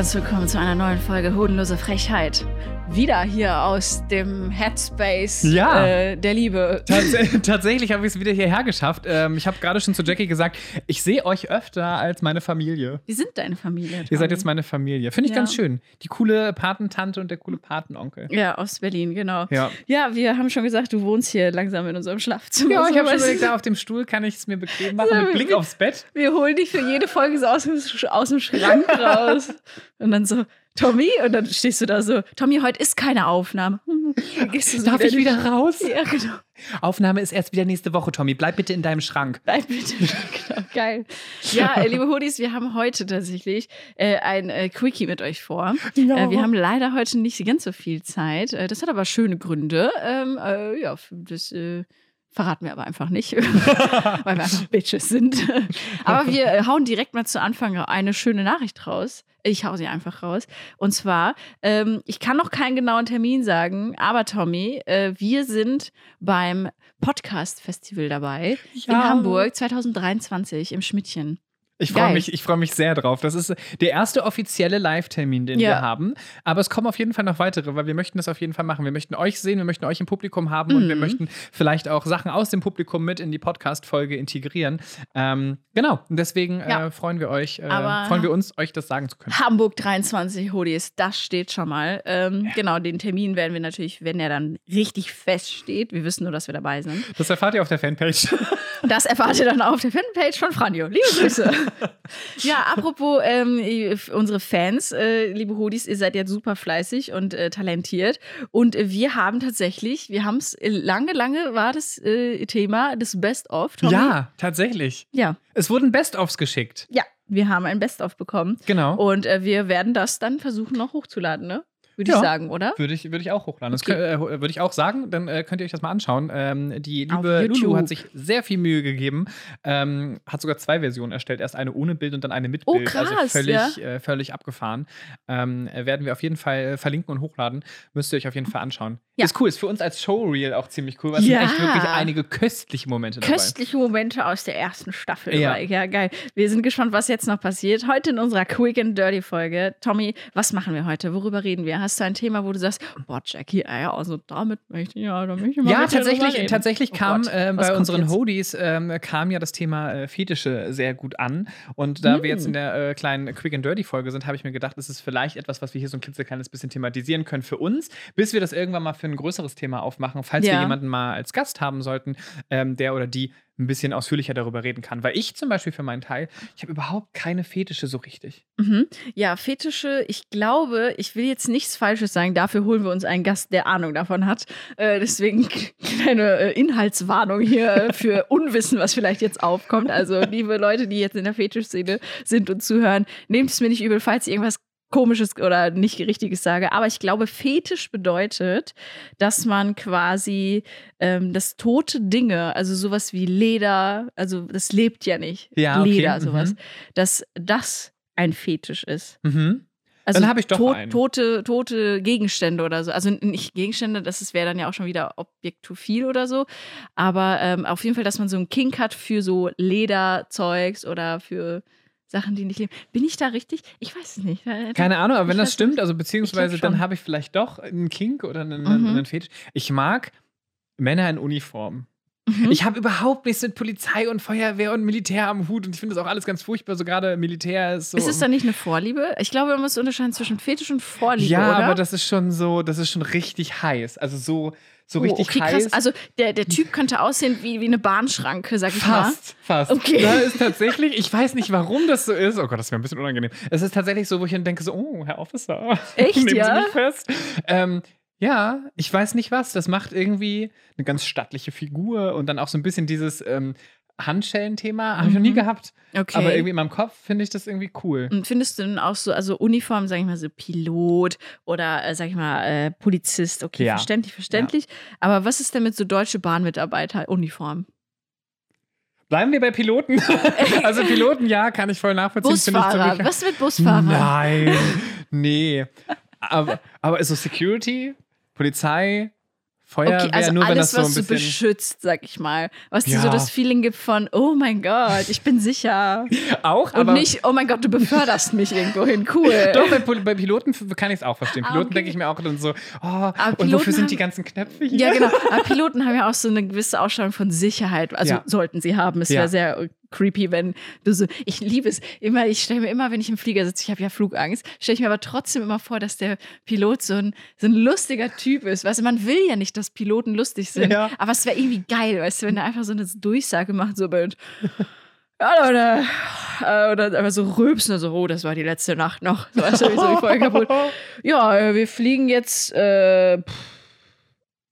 herzlich willkommen zu einer neuen Folge Hodenlose Frechheit. Wieder hier aus dem Headspace Ja. äh, der Liebe. Tats tatsächlich habe ich es wieder hierher geschafft. Ähm, ich habe gerade schon zu Jackie gesagt, ich sehe euch öfter als meine Familie. Wir sind deine Familie. Ihr seid Tommy. jetzt meine Familie. Finde ich Ja. ganz schön. Die coole Patentante und der coole Patenonkel. Ja, aus Berlin, genau. Ja. Ja, wir haben schon gesagt, du wohnst hier langsam in unserem Schlafzimmer. Ja, ich habe schon überlegt, da auf dem Stuhl kann ich es mir bequem machen mit wir- Blick wir- aufs Bett. Wir holen dich für jede Folge so aus aus dem Schrank raus. Und dann so, Tommy, und dann stehst du da so, Tommy, heute ist keine Aufnahme. Gehst du so Darf ich durch- wieder raus? Ja, genau. Aufnahme ist erst wieder nächste Woche, Tommy. Bleib bitte in deinem Schrank. Nein, bitte. genau, geil. Ja, äh, liebe Hoodies, wir haben heute tatsächlich äh, ein äh, Quickie mit euch vor. Ja. Äh, wir haben leider heute nicht ganz so viel Zeit. Äh, das hat aber schöne Gründe. Ähm, äh, ja, das verraten wir aber einfach nicht, weil wir einfach Bitches sind. aber wir hauen direkt mal zu Anfang eine schöne Nachricht raus. Ich hau sie einfach raus. Und zwar, ähm, ich kann noch keinen genauen Termin sagen, aber Tommy, äh, wir sind beim Podcast-Festival dabei in Ja. Hamburg 2023 im Schmidtchen. Ich freue mich, ich freue mich sehr drauf. Das ist der erste offizielle Live-Termin, den Ja. wir haben. Aber es kommen auf jeden Fall noch weitere, weil wir möchten das auf jeden Fall machen. Wir möchten euch sehen, wir möchten euch im Publikum haben und wir Mhm. möchten vielleicht auch Sachen aus dem Publikum mit in die Podcast-Folge integrieren. Ähm, genau. Und deswegen Ja. äh, freuen wir euch, äh, freuen wir uns, euch das sagen zu können. Hamburg 23 Hoodies, das steht schon mal. Ähm, Genau, den Termin werden wir natürlich, wenn er dann richtig feststeht, wir wissen nur, dass wir dabei sind. Das erfahrt ihr auf der Fanpage. Das erfahrt ihr dann auf der Fanpage von Franjo. Liebe Grüße. ja, apropos ähm, unsere Fans, äh, liebe Hodis, ihr seid jetzt super fleißig und äh, talentiert. Und äh, wir haben tatsächlich, wir haben es lange, lange war das äh, Thema des Best-of. Ja, tatsächlich. Ja. Es wurden Best-ofs geschickt. Ja, wir haben ein Best-of bekommen. Genau. Und äh, wir werden das dann versuchen, noch hochzuladen, ne? Würde Ja. ich sagen, oder? Würde ich, würde ich auch hochladen. Das Okay. äh, würde ich auch sagen, dann äh, könnt ihr euch das mal anschauen. Ähm, die liebe. Lulu hat sich sehr viel Mühe gegeben, ähm, hat sogar zwei Versionen erstellt. Erst eine ohne Bild und dann eine mit Oh, Bild. also krass, völlig, ja. äh, völlig abgefahren. Ähm, äh, werden wir auf jeden Fall äh, verlinken und hochladen. Müsst ihr euch auf jeden Fall anschauen. Ja. Ist cool, ist für uns als Showreel auch ziemlich cool, weil es Ja. sind echt wirklich einige köstliche Momente dabei. Köstliche Momente aus der ersten Staffel. Ja. ja, geil. Wir sind gespannt, was jetzt noch passiert. Heute in unserer Quick and Dirty Folge. Tommy, was machen wir heute? Worüber reden wir? Hast du ein Thema, wo du sagst, boah, Jackie, äh, ja, also damit möchte ich ja, da möchte ich mal Ja, tatsächlich, tatsächlich Oh kam ähm, was bei unseren jetzt? Hodies ähm, kam ja das Thema äh, Fetische sehr gut an. Und da wir Mm. jetzt in der äh, kleinen Quick and Dirty Folge sind, habe ich mir gedacht, es ist vielleicht etwas, was wir hier so ein klitzekleines bisschen thematisieren können für uns, bis wir das irgendwann mal für ein größeres Thema aufmachen, falls wir Ja. jemanden mal als Gast haben sollten, ähm, der oder die ein bisschen ausführlicher darüber reden kann. Weil ich zum Beispiel für meinen Teil, ich habe überhaupt keine Fetische so richtig. Mhm. Ja, Fetische, ich glaube, ich will jetzt nichts Falsches sagen, dafür holen wir uns einen Gast, der Ahnung davon hat. Äh, deswegen kleine äh, Inhaltswarnung hier äh, für Unwissen, was vielleicht jetzt aufkommt. Also, liebe Leute, die jetzt in der Fetischszene sind und zuhören, nehmt es mir nicht übel, falls ich irgendwas Komisches oder nicht Richtiges sage. Aber ich glaube, Fetisch bedeutet, dass man quasi ähm, das tote Dinge, also sowas wie Leder, also das lebt ja nicht. Ja, okay, Leder, mhm. sowas, dass das ein Fetisch ist. Mhm. Also Dann habe ich doch tot, einen. tote, tote Gegenstände oder so. Also nicht Gegenstände, das wäre dann ja auch schon wieder objektophil oder so. Aber ähm, auf jeden Fall, dass man so einen Kink hat für so Lederzeugs oder für Sachen, die nicht leben. Bin ich da richtig? Ich weiß es nicht. Äh, Keine Ahnung, aber wenn das stimmt, also beziehungsweise dann habe ich vielleicht doch einen Kink oder einen, Mhm. einen Fetisch. Ich mag Männer in Uniform. Mhm. Ich habe überhaupt nichts mit Polizei und Feuerwehr und Militär am Hut und ich finde das auch alles ganz furchtbar. So gerade Militär ist so. Ist es dann nicht eine Vorliebe? Ich glaube, man muss unterscheiden zwischen Fetisch und Vorliebe, ja, oder? aber das ist schon so, das ist schon richtig heiß. Also so, so Oh, richtig okay, heiß. krass. Also der, der Typ könnte aussehen wie, wie eine Bahnschranke, sag ich mal. Fast, fast. Okay. Da ist tatsächlich, ich weiß nicht, warum das so ist. Oh Gott, das wäre ein bisschen unangenehm. Es ist tatsächlich so, wo ich dann denke, so, oh, Herr Officer. Echt, Nehmen ja? Sie mich fest. Ähm, ja, ich weiß nicht was. Das macht irgendwie eine ganz stattliche Figur und dann auch so ein bisschen dieses ähm, Handschellen-Thema. Habe ich noch nie gehabt. Mhm. Okay. Aber irgendwie in meinem Kopf finde ich das irgendwie cool. Und findest du denn auch so, also Uniform, sag ich mal, so Pilot oder, äh, sag ich mal, äh, Polizist, okay, Ja. verständlich, verständlich. Aber was ist denn mit so deutsche Bahnmitarbeiter-Uniform? Bleiben wir bei Piloten. also Piloten, ja, kann ich voll nachvollziehen. ich Busfahrer, ziemlich- was mit Busfahrer? Nein, nee. Aber, aber ist so Security, Polizei, Feuerwehr, Okay, also nur wenn alles, das so was ein du bisschen. beschützt, sag ich mal. Was dir Ja. so das Feeling gibt von, oh mein Gott, ich bin sicher. Auch, Und aber. nicht, oh mein Gott, du beförderst mich irgendwo hin. Cool. Doch, bei, bei Piloten kann ich es auch verstehen. Ah, Piloten okay. denke ich mir auch dann so, oh, und Piloten wofür sind haben- die ganzen Knöpfe hier? Ja, genau. Aber Piloten haben ja auch so eine gewisse Ausstrahlung von Sicherheit. Also Ja. sollten sie haben. Es Ja. wäre sehr creepy, wenn du so. Ich liebe es immer. Ich stelle mir immer, wenn ich im Flieger sitze, ich habe ja Flugangst, stelle ich mir aber trotzdem immer vor, dass der Pilot so ein, so ein lustiger Typ ist. Weißt du, man will ja nicht, dass Piloten lustig sind. Ja. Aber es wäre irgendwie geil, weißt du, wenn er einfach so eine Durchsage macht, so mit. Ja, Leute. Äh, Oder einfach so rülpsen, so, oh, das war die letzte Nacht noch. So, weißt du, wie so voll kaputt. Ja, äh, wir fliegen jetzt. Äh, pff,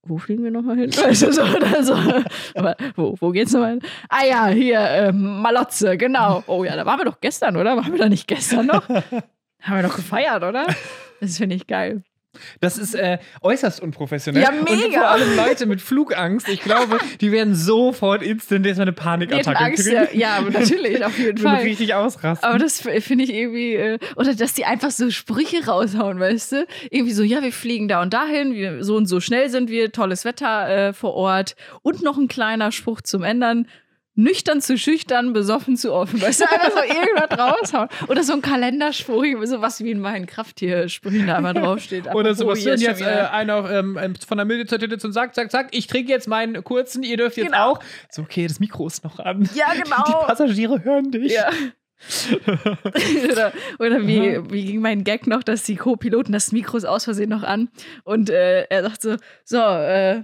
wo fliegen wir nochmal hin? Weißt du, so, oder so. Aber wo, wo geht's nochmal hin? Ah ja, hier, äh, Malotze, genau. Oh ja, da waren wir doch gestern, oder? Waren wir da nicht gestern noch? Haben wir doch gefeiert, oder? Das finde ich geil. Das ist äh, äußerst unprofessionell. Ja, Und mega. vor allem Leute mit Flugangst, ich glaube, die werden sofort instant erstmal eine Panikattacke Angst, kriegen. ja, ja, aber natürlich, auf jeden Fall. richtig ausrasten. Aber das finde ich irgendwie, äh, oder dass die einfach so Sprüche raushauen, weißt du? Irgendwie so, ja, wir fliegen da und dahin, wir, so und so schnell sind wir, tolles Wetter äh, vor Ort und noch ein kleiner Spruch zum Ändern. Nüchtern zu schüchtern, besoffen zu offen. Weißt du, einfach so irgendwas raushauen. Oder so ein Kalenderspruch, irgendwie sowas wie in meinen Krafttier-Sprüchen da immer draufsteht. Oder sowas. hier Und schon jetzt äh, einer ähm, von der Milde zur Tille zum Zack, zack, zack. Ich trinke jetzt meinen kurzen, ihr dürft jetzt Genau. auch. So, okay, das Mikro ist noch an. Ja, genau. Die Passagiere hören dich. Ja. oder oder wie, wie ging mein Gag noch, dass die Co-Piloten das Mikro aus Versehen noch an und äh, er sagt so, so, äh,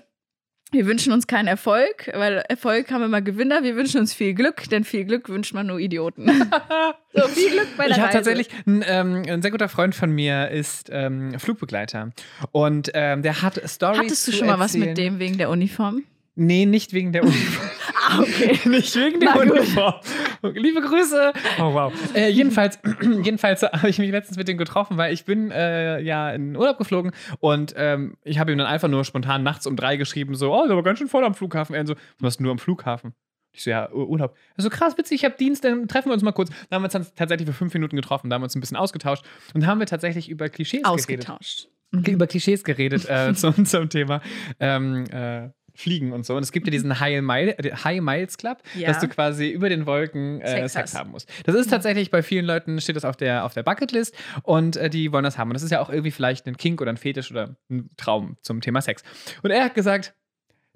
wir wünschen uns keinen Erfolg, weil Erfolg haben immer Gewinner, wir wünschen uns viel Glück, denn viel Glück wünscht man nur Idioten. so, viel Glück bei der Ich habe Reise. tatsächlich, ein, ähm, ein sehr guter Freund von mir ist ähm, Flugbegleiter. Und ähm, der hat Stories Hattest du schon mal was mit erzählen. dem wegen der Uniform? Nee, nicht wegen der Uniform. Ah, okay. nicht wegen der. Uniform. Liebe Grüße. Oh, wow. Äh, jedenfalls jedenfalls habe ich mich letztens mit dem getroffen, weil ich bin äh, ja in Urlaub geflogen und ähm, ich habe ihm dann einfach nur spontan nachts um drei geschrieben, so, oh, ist aber ganz schön voll am Flughafen. Er so, du warst nur am Flughafen. Ich so, ja, Ur- Urlaub. Er so, krass, witzig, ich habe Dienst, dann treffen wir uns mal kurz. Dann haben wir uns tatsächlich für fünf Minuten getroffen, da haben wir uns ein bisschen ausgetauscht und haben wir tatsächlich über Klischees geredet. Ausgetauscht. Über Klischees geredet äh, zum, zum Thema ähm, äh, Fliegen und so. Und es gibt ja diesen High, Mile, äh, High Miles Club, Ja. dass du quasi über den Wolken äh, Sex haben musst. Das ist tatsächlich bei vielen Leuten, steht das auf der, auf der Bucketlist und äh, die wollen das haben. Und das ist ja auch irgendwie vielleicht ein Kink oder ein Fetisch oder ein Traum zum Thema Sex. Und er hat gesagt,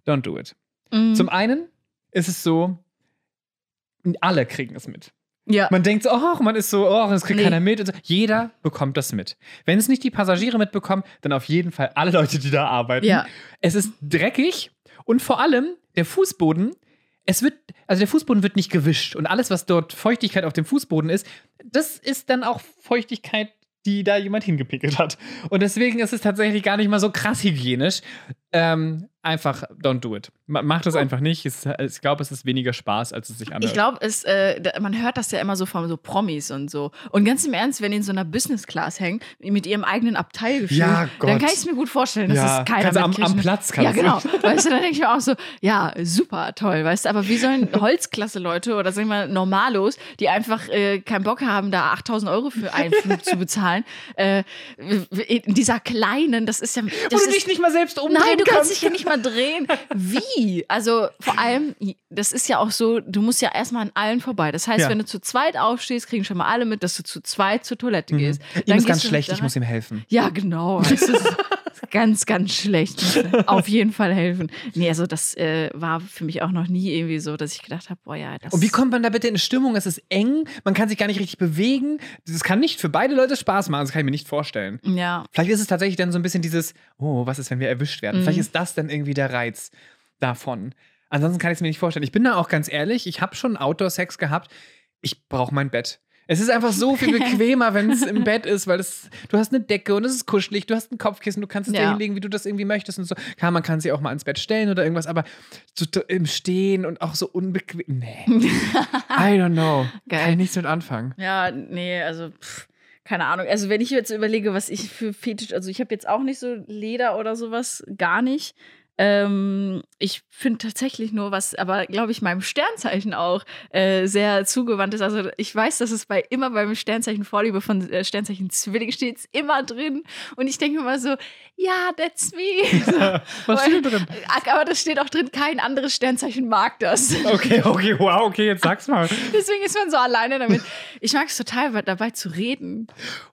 don't do it. Mhm. Zum einen ist es so, alle kriegen es mit. ja. Man denkt so, oh, man ist so, oh, das kriegt Nee. keiner mit. Und so. Jeder bekommt das mit. Wenn es nicht die Passagiere mitbekommen, dann auf jeden Fall alle Leute, die da arbeiten. Ja. Es ist dreckig und vor allem der Fußboden. Es wird, also der Fußboden wird nicht gewischt und alles, was dort Feuchtigkeit auf dem Fußboden ist, das ist dann auch Feuchtigkeit, die da jemand hingepickelt hat. Und deswegen ist es tatsächlich gar nicht mal so krass hygienisch. Ähm, einfach don't do it. Ma- Macht das einfach nicht. Ich glaube, es ist weniger Spaß, als es sich anhört. Ich glaube, es, äh, man hört das ja immer so von so Promis und so. Und ganz im Ernst, wenn die in so einer Business Class hängen, mit ihrem eigenen Abteilgefühl, Ja, dann kann ich es mir gut vorstellen, dass Ja, es keiner am- am Platz Ja, kannst du. genau. Weißt du, dann denke ich mir auch so, ja, super, toll, weißt du, aber wie sollen Holzklasse-Leute oder sagen wir mal Normalos, die einfach äh, keinen Bock haben, da 8000 Euro für einen Flug zu bezahlen, äh, in dieser kleinen, das ist ja. Das Wo du ist, dich nicht mal selbst umdrehen Nein, du kannst kannst. dich ja nicht mal drehen. Wie? Also vor allem, das ist ja auch so, du musst ja erstmal an allen vorbei. Das heißt, Ja. wenn du zu zweit aufstehst, kriegen schon mal alle mit, dass du zu zweit zur Toilette gehst. Ihm Dann ist ganz schlecht, ich muss ihm helfen. ja, genau. Es ist ganz, ganz schlecht. Auf jeden Fall helfen. Nee, also das äh, war für mich auch noch nie irgendwie so, dass ich gedacht habe, boah ja, das Und wie kommt man da bitte in Stimmung? Es ist eng, man kann sich gar nicht richtig bewegen. Das kann nicht für beide Leute Spaß machen, das kann ich mir nicht vorstellen. Ja. Vielleicht ist es tatsächlich dann so ein bisschen dieses, oh, was ist, wenn wir erwischt werden? Mhm. Vielleicht ist das dann irgendwie der Reiz davon. Ansonsten kann ich es mir nicht vorstellen. Ich bin da auch ganz ehrlich, ich habe schon Outdoor-Sex gehabt. Ich brauche mein Bett. Es ist einfach so viel bequemer, wenn es im Bett ist, weil es, du hast eine Decke und es ist kuschelig, du hast ein Kopfkissen, du kannst es dir Ja. hinlegen, wie du das irgendwie möchtest und so. Klar, man kann sie auch mal ins Bett stellen oder irgendwas, aber so im Stehen und auch so unbequem. Nee. I don't know. Geil. Kann ich nichts mit anfangen. Ja, nee, also pff, keine Ahnung. Also wenn ich jetzt überlege, was ich für Fetisch, also ich habe jetzt auch nicht so Leder oder sowas, gar nicht. Ähm, ich finde tatsächlich nur was, aber glaube ich meinem Sternzeichen auch äh, sehr zugewandt ist. Also ich weiß, dass es bei immer beim Sternzeichen Vorliebe von äh, Sternzeichen Zwilling steht immer drin. Und ich denke immer so, ja, that's me. So, Was steht da drin? aber das steht auch drin, kein anderes Sternzeichen mag das. Okay, okay, wow, okay, jetzt sag's mal. Deswegen ist man so alleine damit. Ich mag es total, dabei zu reden.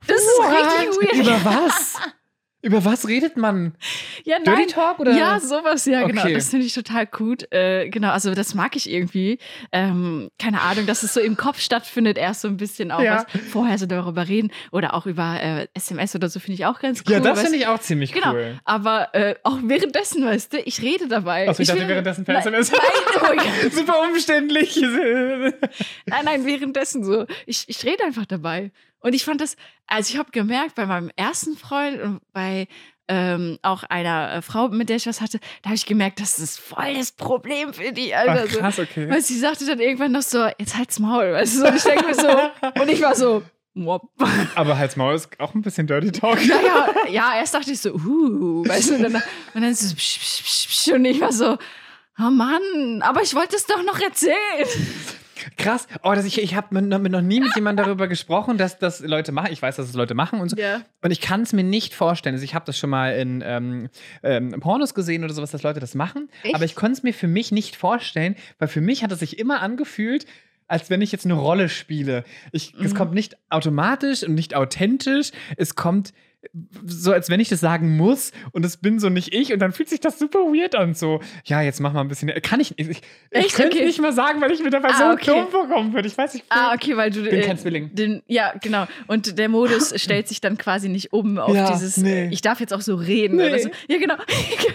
Das ist richtig weird. Über was? Über was redet man? Ja, Dirty nein. Talk oder? Ja, sowas, ja, genau. Okay. Das finde ich total gut. Äh, genau, also das mag ich irgendwie. Ähm, keine Ahnung, dass es so im Kopf stattfindet, erst so ein bisschen auch Ja. was. Vorher so darüber reden oder auch über äh, SMS oder so finde ich auch ganz cool. Ja, das finde ich auch ziemlich Genau, cool. aber äh, auch währenddessen, weißt du, ich rede dabei. Achso, ich dachte will- währenddessen per Nein, SMS. Nein, oh. Super umständlich. Nein, nein, währenddessen so. Ich, ich rede einfach dabei. Und ich fand das, also ich habe gemerkt, bei meinem ersten Freund und bei ähm, auch einer äh, Frau, mit der ich was hatte, da habe ich gemerkt, das ist voll das Problem für die, Alter. Ach, krass, okay. Weil sie sagte dann irgendwann noch so, jetzt halt's Maul, weißt du. Und ich denke mir so, und ich war so, Mop. Aber Hals Maul ist auch ein bisschen Dirty Talk. Naja, ja, erst dachte ich so, uh, weißt du, und dann, und dann so, psch, psch, psch, psch, und ich war so, oh Mann, aber ich wollte es doch noch erzählen. Krass. Oh, das, ich ich habe noch nie mit jemandem darüber gesprochen, dass das Leute machen. Ich weiß, dass es Leute machen und so. Ja. Und ich kann es mir nicht vorstellen. Also ich habe das schon mal in ähm, ähm, Pornos gesehen oder sowas, dass Leute das machen. Echt? Aber ich konnte es mir für mich nicht vorstellen, weil für mich hat es sich immer angefühlt, als wenn ich jetzt eine Rolle spiele. Ich, Es Mhm. kommt nicht automatisch und nicht authentisch. Es kommt so, als wenn ich das sagen muss und das bin so nicht ich und dann fühlt sich das super weird an. So, ja, jetzt mach mal ein bisschen. Kann ich nicht. Ich, ich könnte es Okay. nicht mal sagen, weil ich mir dabei Ah, so okay. dumm vorkommen würde. Ich weiß nicht. Ah, okay, weil du. Bin kein Zwilling. Den, ja, genau. Und der Modus stellt sich dann quasi nicht um auf Ja, dieses, nee. ich darf jetzt auch so reden Nee. oder so. Ja, genau.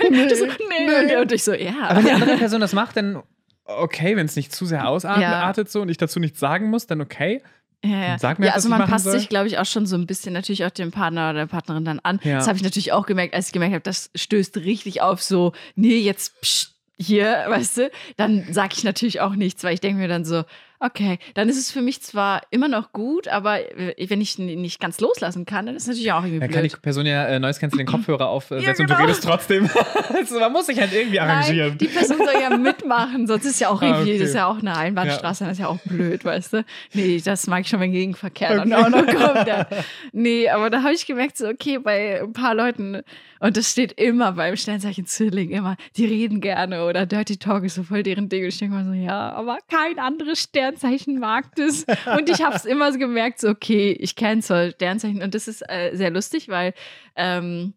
So, nee. Nee. Und, und ich so, ja. Aber wenn die andere Person das macht, dann okay, wenn es nicht zu sehr ausartet Ja. so und ich dazu nichts sagen muss, dann okay. Ja, ja. Sag mir, ja, also man passt soll. sich, glaube ich, auch schon so ein bisschen natürlich auch dem Partner oder der Partnerin dann an. Ja. Das habe ich natürlich auch gemerkt, als ich gemerkt habe, das stößt richtig auf so, nee, jetzt psch, hier, weißt du, dann sage ich natürlich auch nichts, weil ich denke mir dann so, okay, dann ist es für mich zwar immer noch gut, aber äh, wenn ich nicht ganz loslassen kann, dann ist es natürlich auch irgendwie Dann kann die blöd. Person ja äh, Noise Canceling Kopfhörer aufsetzen Ja, und du genau. redest trotzdem. also, man muss sich halt irgendwie arrangieren. Nein, die Person soll ja mitmachen, sonst ist ja auch Ah, irgendwie, okay. das ist ja auch eine Einbahnstraße, das ist ja auch blöd, weißt du? Nee, das mag ich schon, wenn Gegenverkehr dann auch noch kommt. Ja. Nee, aber da habe ich gemerkt, so, okay, bei ein paar Leuten, und das steht immer beim Sternzeichen Zwilling, immer, die reden gerne oder Dirty Talk ist so voll deren Ding. Und ich denke mal so, ja, aber kein anderes Sternzeichen das. Und ich habe es immer so gemerkt, so, okay, ich kenne zwar Sternzeichen und das ist äh, sehr lustig, weil ähm,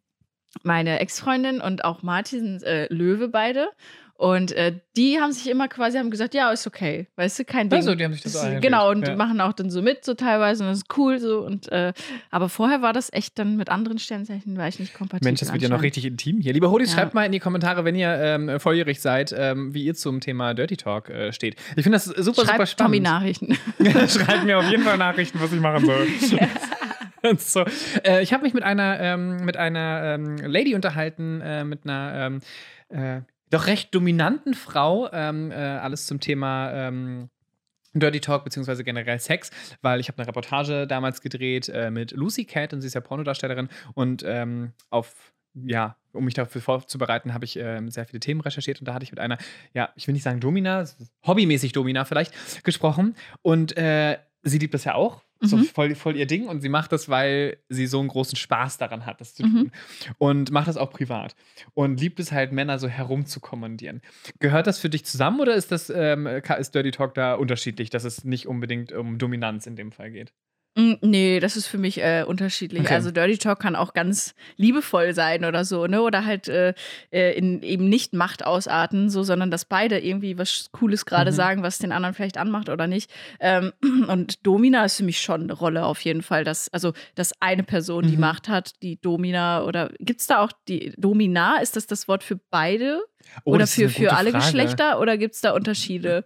meine Ex-Freundin und auch Martin sind äh, Löwe beide. Und äh, die haben sich immer quasi haben gesagt, ja, ist okay, weißt du, kein Ding. Also, die haben sich das Ist- Genau, und ja. machen auch dann so mit, so teilweise, und das ist cool so. Und äh, aber vorher war das echt dann mit anderen Sternzeichen, war ich nicht kompatibel. Mensch, das wird ja noch richtig intim hier. Lieber Hodis, Ja. schreibt mal in die Kommentare, wenn ihr ähm, volljährig seid, ähm, wie ihr zum Thema Dirty Talk äh, steht. Ich finde das super, super Schreibt Tommy spannend. Nachrichten. Schreibt mir auf jeden Fall Nachrichten, was ich machen soll. so, äh, ich habe mich mit einer, ähm, mit einer ähm, Lady unterhalten, äh, mit einer ähm, äh, doch recht dominanten Frau, ähm, äh, alles zum Thema ähm, Dirty Talk beziehungsweise generell Sex, weil ich habe eine Reportage damals gedreht äh, mit Lucy Cat und sie ist ja Pornodarstellerin und ähm, auf ja, um mich dafür vorzubereiten, habe ich ähm, sehr viele Themen recherchiert und da hatte ich mit einer, ja, ich will nicht sagen Domina, hobbymäßig Domina vielleicht, gesprochen und äh, sie liebt das ja auch. So Mhm. voll, voll ihr Ding und sie macht das, weil sie so einen großen Spaß daran hat, das zu Mhm. tun. Und macht das auch privat. Und liebt es halt, Männer so herumzukommandieren. Gehört das für dich zusammen oder ist das ähm, ist Dirty Talk da unterschiedlich, dass es nicht unbedingt um Dominanz in dem Fall geht? Mm, Nee, das ist für mich äh, unterschiedlich. Okay. Also Dirty Talk kann auch ganz liebevoll sein oder so, ne? Oder halt äh, äh, in, eben nicht Macht ausarten, so, sondern dass beide irgendwie was Cooles gerade Mhm. sagen, was den anderen vielleicht anmacht oder nicht. Ähm, und Domina ist für mich schon eine Rolle auf jeden Fall, dass, also, dass eine Person die Mhm. Macht hat, die Domina oder gibt es da auch die Domina? Ist das das Wort für beide? Oh, oder für, für alle Frage. Geschlechter? Oder gibt es da Unterschiede?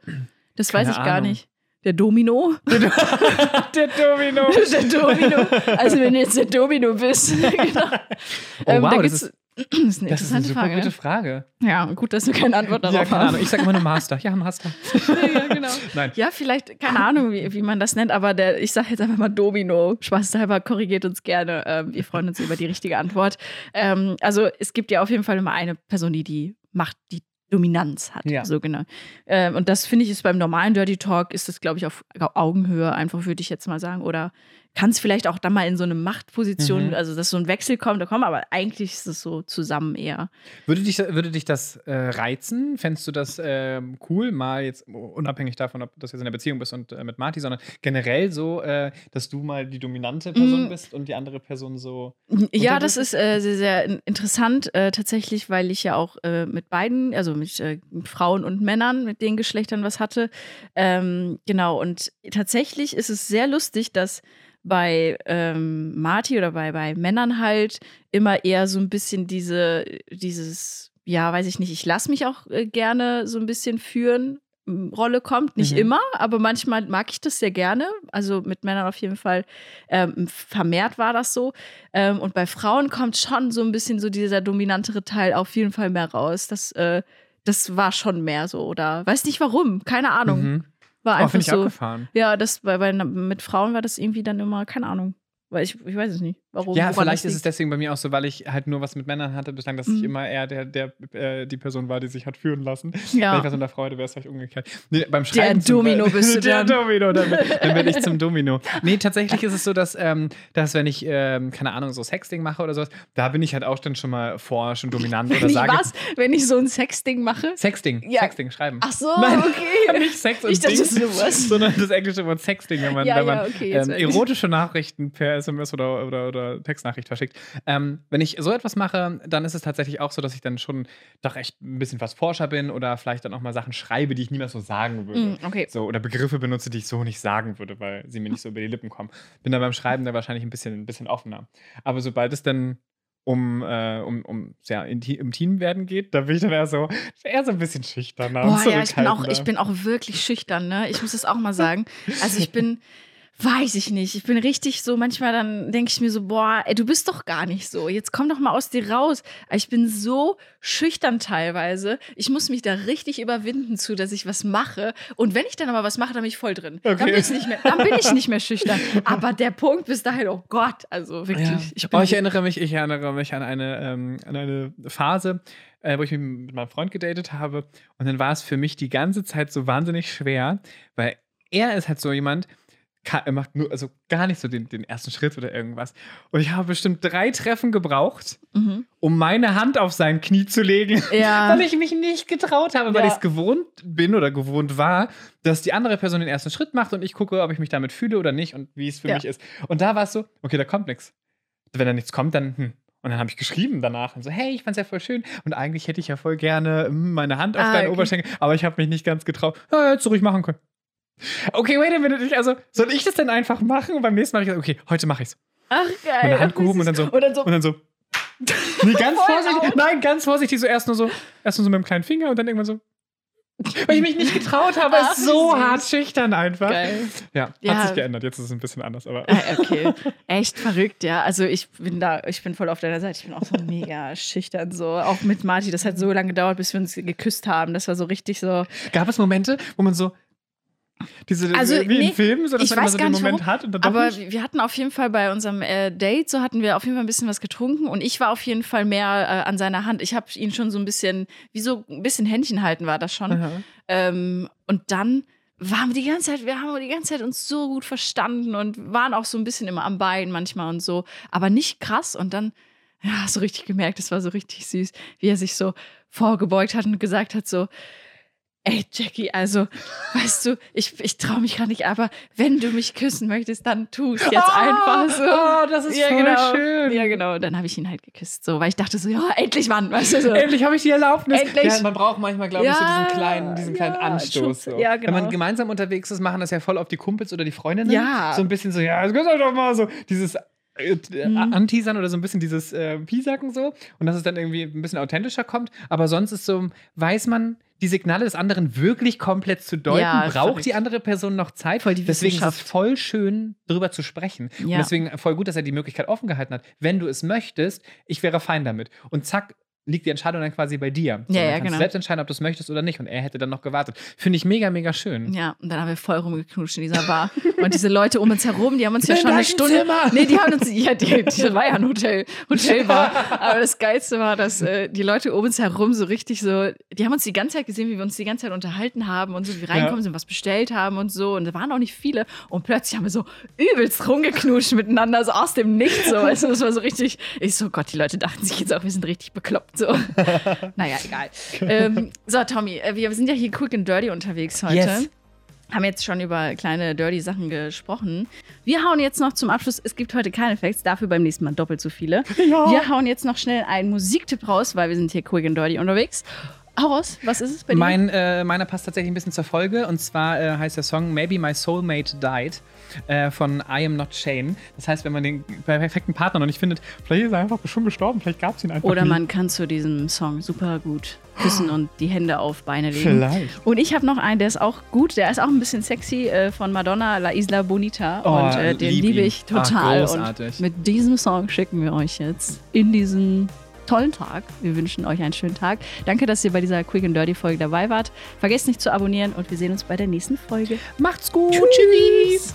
Das Keine weiß ich gar Ahnung. nicht. Der Domino. Der Domino. der Domino. Also wenn du jetzt der Domino bist. genau. Oh, wow, da das ist- das ist eine Das ist eine interessante super Frage. gute Ne? Frage. Ja, gut, dass du keine Antwort Ja, darauf keine hast. Ahnung. Ich sage immer nur Master. Ja, Master. ja, genau. Nein. Ja, vielleicht, keine Ahnung, wie, wie man das nennt, aber der, ich sage jetzt einfach mal Domino. Spaßhalber korrigiert uns gerne. Ähm, wir freuen uns über die richtige Antwort. Ähm, also es gibt ja auf jeden Fall immer eine Person, die die Macht, die Dominanz hat. Ja. So genau. Ähm, und das finde ich ist beim normalen Dirty Talk, ist das, glaube ich, auf Augenhöhe einfach, würde ich jetzt mal sagen. Oder kann es vielleicht auch dann mal in so eine Machtposition, Mhm. also dass so ein Wechsel kommt, da kommen, aber eigentlich ist es so zusammen eher. Würde dich, würde dich das äh, reizen? Fändest du das ähm, cool, mal jetzt unabhängig davon, ob du das jetzt in der Beziehung bist und äh, mit Marty, sondern generell so, äh, dass du mal die dominante Person Mhm. bist und die andere Person so. Ja, das ist äh, sehr, sehr in- interessant, äh, tatsächlich, weil ich ja auch äh, mit beiden, also mit, äh, mit Frauen und Männern, mit den Geschlechtern was hatte. Ähm, genau, und tatsächlich ist es sehr lustig, dass bei ähm, Marty oder bei, bei Männern halt immer eher so ein bisschen diese, dieses, ja, weiß ich nicht, ich lasse mich auch äh, gerne so ein bisschen führen. Rolle kommt, nicht Mhm. immer, aber manchmal mag ich das sehr gerne. Also mit Männern auf jeden Fall ähm, vermehrt war das so. Ähm, und bei Frauen kommt schon so ein bisschen so dieser dominantere Teil auf jeden Fall mehr raus. Das, äh, das war schon mehr so. Oder weiß nicht warum, keine Ahnung. Mhm. War Oh, einfach so. abgefahren. Ja, das bei, bei, mit Frauen war das irgendwie dann immer, keine Ahnung. Weil ich, ich weiß es nicht. Warum? Ja, vielleicht ist es deswegen bei mir auch so, weil ich halt nur was mit Männern hatte bislang, dass ich Mhm. immer eher der, der, äh, die Person war, die sich hat führen lassen. Ja. Wenn ich was unter Freude wäre es vielleicht umgekehrt. Nee, beim Schreiben zum Domino Be- bist du Der dann. Domino, dann, dann werde ich zum Domino. Nee, tatsächlich ist es so, dass, ähm, dass wenn ich, ähm, keine Ahnung, so Sexting mache oder sowas, da bin ich halt auch dann schon mal vor, schon dominant oder Wenn ich sage. was, wenn ich so ein Sexding mache. Sexting, Ja. Sexting, schreiben. Ach so, Nein, okay. nicht Sex und Ich dachte, Ding, das ist was. sondern das englische Wort Sexting, wenn man, Ja, wenn man okay, ähm, ich. erotische Nachrichten per SMS oder, oder, oder Textnachricht verschickt. Ähm, wenn ich so etwas mache, dann ist es tatsächlich auch so, dass ich dann schon doch echt ein bisschen was Forscher bin oder vielleicht dann auch mal Sachen schreibe, die ich niemals so sagen würde. Mm, okay. So, oder Begriffe benutze, die ich so nicht sagen würde, weil sie mir nicht so über die Lippen kommen. Bin dann beim Schreiben da wahrscheinlich ein bisschen, ein bisschen offener. Aber sobald es dann um, äh, um, um sehr inti im Team werden geht, da bin ich dann eher so, eher so ein bisschen schüchterner. und Boah, ja, ich bin, auch, ich bin auch wirklich schüchtern, ne? Ich muss das auch mal sagen. Also ich bin, weiß ich nicht, ich bin richtig so, manchmal dann denke ich mir so, boah, ey, du bist doch gar nicht so. Jetzt komm doch mal aus dir raus. Ich bin so schüchtern teilweise. Ich muss mich da richtig überwinden zu, dass ich was mache. Und wenn ich dann aber was mache, dann bin ich voll drin. Dann, Okay. bin ich nicht mehr, dann bin ich nicht mehr schüchtern. Aber der Punkt bis dahin, oh Gott, also wirklich. Ja. Ich oh, ich erinnere mich, ich erinnere mich an eine, ähm, an eine Phase, äh, wo ich mich mit meinem Freund gedatet habe. Und dann war es für mich die ganze Zeit so wahnsinnig schwer, weil er ist halt so jemand, er macht nur, also gar nicht so den, den ersten Schritt oder irgendwas. Und ich habe bestimmt drei Treffen gebraucht, Mhm. um meine Hand auf sein Knie zu legen. Ja. Weil ich mich nicht getraut habe, weil Ja. ich es gewohnt bin oder gewohnt war, dass die andere Person den ersten Schritt macht und ich gucke, ob ich mich damit fühle oder nicht und wie es für Ja. mich ist. Und da war es so, okay, da kommt nichts. Wenn da nichts kommt, dann, hm. Und dann habe ich geschrieben danach und so, hey, ich fand's ja voll schön und eigentlich hätte ich ja voll gerne hm, meine Hand auf Ah, deinen okay. Oberschenkel, aber ich habe mich nicht ganz getraut. Ja, hättest du ruhig machen können. Okay, wait a minute, ich, also soll ich das denn einfach machen? Und beim nächsten Mal habe ich gesagt, okay, heute mache ich's. Ach, geil. Meine Hand gehoben und dann so. Und dann so, Und dann so. Nee, ganz vorsichtig. Nein, ganz vorsichtig. So erst nur so, erst nur so mit dem kleinen Finger und dann irgendwann so. Weil ich mich nicht getraut habe. Ach, ist so süß. hart schüchtern einfach. geil. Ja, Ja. hat sich geändert. Jetzt ist es ein bisschen anders. Aber Ah, Okay, echt verrückt, ja. Also ich bin da, ich bin voll auf deiner Seite. Ich bin auch so mega schüchtern so. Auch mit Marty, das hat so lange gedauert, bis wir uns geküsst haben. Das war so richtig so. gab es Momente, wo man so. Diese, Also, wie nee, in Filmen, so dass man so gar den Moment warum, hat und Aber nicht. wir hatten auf jeden Fall bei unserem äh, Date, so hatten wir auf jeden Fall ein bisschen was getrunken und ich war auf jeden Fall mehr äh, an seiner Hand. Ich habe ihn schon so ein bisschen, wie so ein bisschen Händchen halten war das schon. Ähm, und dann waren wir die ganze Zeit, wir haben die ganze Zeit uns so gut verstanden und waren auch so ein bisschen immer am Bein manchmal und so, aber nicht krass. Und dann, ja, so richtig gemerkt, es war so richtig süß, wie er sich so vorgebeugt hat und gesagt hat so, ey Jackie, also, weißt du, ich, ich traue mich gar nicht, aber wenn du mich küssen möchtest, dann tu es jetzt Ah, einfach so. oh, das ist voll genau. schön. Ja, genau. Und dann habe ich ihn halt geküsst, so, weil ich dachte so, ja, endlich Mann, weißt du so. Endlich habe ich die Erlaubnis. Endlich. Ja, man braucht manchmal, glaube ich, so Ja, diesen kleinen, diesen kleinen ja, Anstoß. So. ja, Wenn genau. man gemeinsam unterwegs ist, machen das ja voll auf die Kumpels oder die Freundinnen. Ja. So ein bisschen so, ja, das gehört doch mal so. Dieses äh, Mhm. Anteasern oder so ein bisschen dieses äh, Piesacken so. Und dass es dann irgendwie ein bisschen authentischer kommt. Aber sonst ist so, weiß man, die Signale des anderen wirklich komplett zu deuten? Ja, Braucht die andere Person noch Zeit? Voll die deswegen ist es voll schön, darüber zu sprechen. Und Ja. deswegen voll gut, dass er die Möglichkeit offen gehalten hat. Wenn du es möchtest, ich wäre fein damit. Und zack, liegt die Entscheidung dann quasi bei dir. So, Ja, ja, kannst genau. selbst entscheiden, ob du es möchtest oder nicht. Und er hätte dann noch gewartet. Finde ich mega, mega schön. Ja, und dann haben wir voll rumgeknutscht in dieser Bar. Und diese Leute um uns herum, die haben uns ja schon eine Stunde. Zimmer. Nee, die haben uns. Ja, die, die war ja ein Hotel, Hotelbar. Aber das Geilste war, dass äh, die Leute um uns herum so richtig so. Die haben uns die ganze Zeit gesehen, wie wir uns die ganze Zeit unterhalten haben und so, wie wir reinkommen Ja. sind, was bestellt haben und so. Und da waren auch nicht viele. Und plötzlich haben wir so übelst rumgeknutscht miteinander, so aus dem Nichts. So. Du, das war so richtig. Ich so, Gott, die Leute dachten sich jetzt auch, wir sind richtig bekloppt. So. naja, egal. Ähm, so, Tommy, äh, wir sind ja hier quick and dirty unterwegs heute Yes. haben jetzt schon über kleine dirty Sachen gesprochen. Wir hauen jetzt noch zum Abschluss, es gibt heute keine Facts, dafür beim nächsten Mal doppelt so viele. Wir hauen jetzt noch schnell einen Musiktipp raus, weil wir sind hier quick and dirty unterwegs. Hau raus, was ist es bei dir? Mein, äh, meiner passt tatsächlich ein bisschen zur Folge und zwar äh, heißt der Song Maybe My Soulmate Died äh, von I Am Not Shane. Das heißt, wenn man den perfekten Partner noch nicht findet, vielleicht ist er einfach schon gestorben, vielleicht gab es ihn einfach Oder nie. man kann zu diesem Song super gut küssen und die Hände auf Beine legen. Vielleicht. Und ich habe noch einen, der ist auch gut, der ist auch ein bisschen sexy, äh, von Madonna, La Isla Bonita. Oh, und äh, den lieb liebe ich total. großartig. und mit diesem Song schicken wir euch jetzt in diesen tollen Tag. Wir wünschen euch einen schönen Tag. Danke, dass ihr bei dieser Quick and Dirty Folge dabei wart. Vergesst nicht zu abonnieren und wir sehen uns bei der nächsten Folge. Macht's gut. Tschüss.